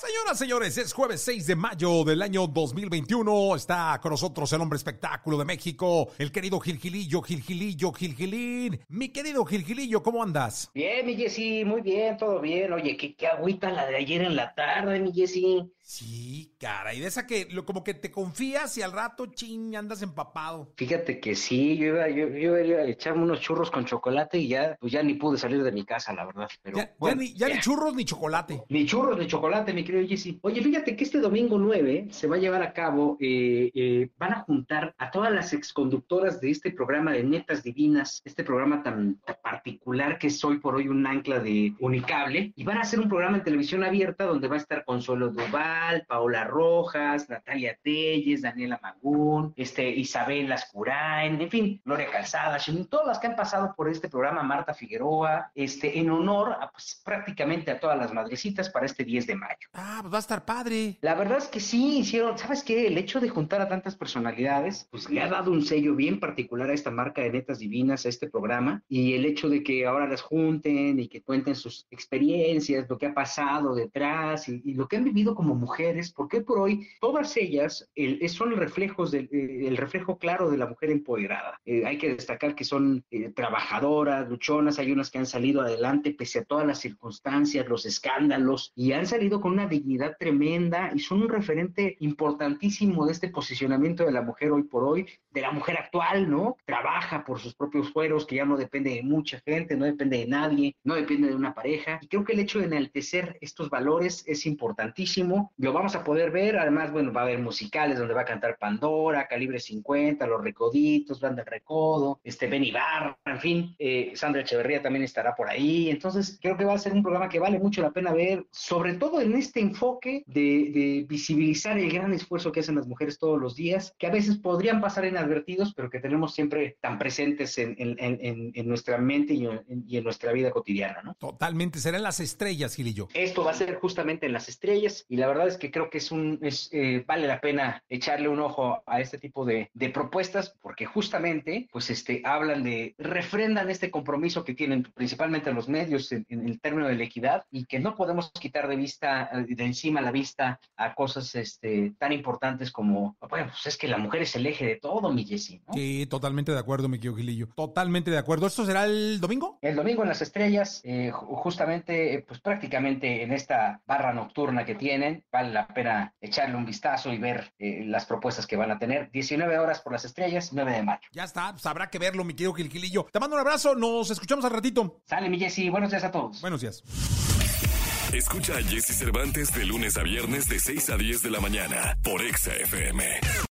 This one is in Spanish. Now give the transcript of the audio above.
Señoras, señores, es jueves 6 de mayo del año 2021. Está con nosotros el hombre espectáculo de México, el querido Gilgilillo, Gilgilillo, Gilgilín. Mi querido Gilgilillo, ¿cómo andas? Bien, mi Jessy, muy bien, todo bien. Oye, qué, qué agüita la de ayer en la tarde, mi Jessy. Sí, cara, y de esa que lo, como que te confías y al rato, ching, andas empapado. Fíjate que sí, yo iba, yo, yo iba a echarme unos churros con chocolate y ya, pues ya ni pude salir de mi casa, la verdad. Pero, Ya, ya bueno, ni, ya ya. ni churros ni chocolate. Ni churros ni chocolate, mi querido Jesse. Oye, fíjate que este domingo 9 se va a llevar a cabo, eh, eh, van a juntar a todas las exconductoras de este programa de Netas Divinas, este programa tan, tan particular que es hoy por hoy un ancla de Unicable, y van a hacer un programa en televisión abierta donde va a estar Consuelo Duval, Paola Rojas, Natalia Telles, Daniela Magún, este, Isabel Lascurain, en fin, Gloria Calzada, todas las que han pasado por este programa, Marta Figueroa, este, en honor a pues, prácticamente a todas las madrecitas para este 10 de mayo. Ah, pues va a estar padre. La verdad es que sí hicieron, ¿sabes qué? El hecho de juntar a tantas personalidades, pues le ha dado un sello bien particular a esta marca de Netas Divinas, a este programa, y el hecho de que ahora las junten y que cuenten sus experiencias, lo que ha pasado detrás y, y lo que han vivido como mujeres, porque por hoy todas ellas el- son reflejos del eh, el reflejo claro de la mujer empoderada. Eh, hay que destacar que son eh, trabajadoras, luchonas, hay unas que han salido adelante pese a todas las circunstancias, los escándalos, y han salido con una dignidad tremenda y son un referente importantísimo de este posicionamiento de la mujer hoy por hoy, de la mujer actual, ¿no? Trabaja por sus propios fueros, que ya no depende de mucha gente, no depende de nadie, no depende de una pareja. Y creo que el hecho de enaltecer estos valores es importantísimo. Lo vamos a poder ver, además, bueno, va a haber musicales donde va a cantar Pandora, Calibre 50, Los Recoditos, Banda Recodo, este Ben Ibarra, en fin, eh, Sandra Echeverría también estará por ahí. Entonces, creo que va a ser un programa que vale mucho la pena ver, sobre todo en este enfoque de, de visibilizar el gran esfuerzo que hacen las mujeres todos los días, que a veces podrían pasar inadvertidos, pero que tenemos siempre tan presentes en, en- en- en- en nuestra mente y en, y en nuestra vida cotidiana, ¿no? Totalmente, serán las estrellas, Gilillo. Esto va a ser justamente en las estrellas y la verdad es que creo que es un es, eh, vale la pena echarle un ojo a este tipo de, de propuestas porque justamente pues este hablan de refrendan este compromiso que tienen principalmente los medios en, en el término de la equidad y que no podemos quitar de vista eh, de encima la vista a cosas este tan importantes como bueno pues es que la mujer es el eje de todo mi Jessy, ¿no? Sí, totalmente de acuerdo, mi querido Gilillo. Totalmente de acuerdo. ¿Esto será el domingo? El domingo en las estrellas, eh, ju- justamente, eh, pues prácticamente en esta barra nocturna que tienen, vale la pena echarle un vistazo y ver eh, las propuestas que van a tener. 19 horas por las estrellas, 9 de mayo. Ya está, pues habrá que verlo, mi querido Gilgilillo. Te mando un abrazo, nos escuchamos al ratito. Sale mi Jessy, buenos días a todos. Buenos días. Escucha a Jesse Cervantes de lunes a viernes de 6 a 10 de la mañana por Exa FM.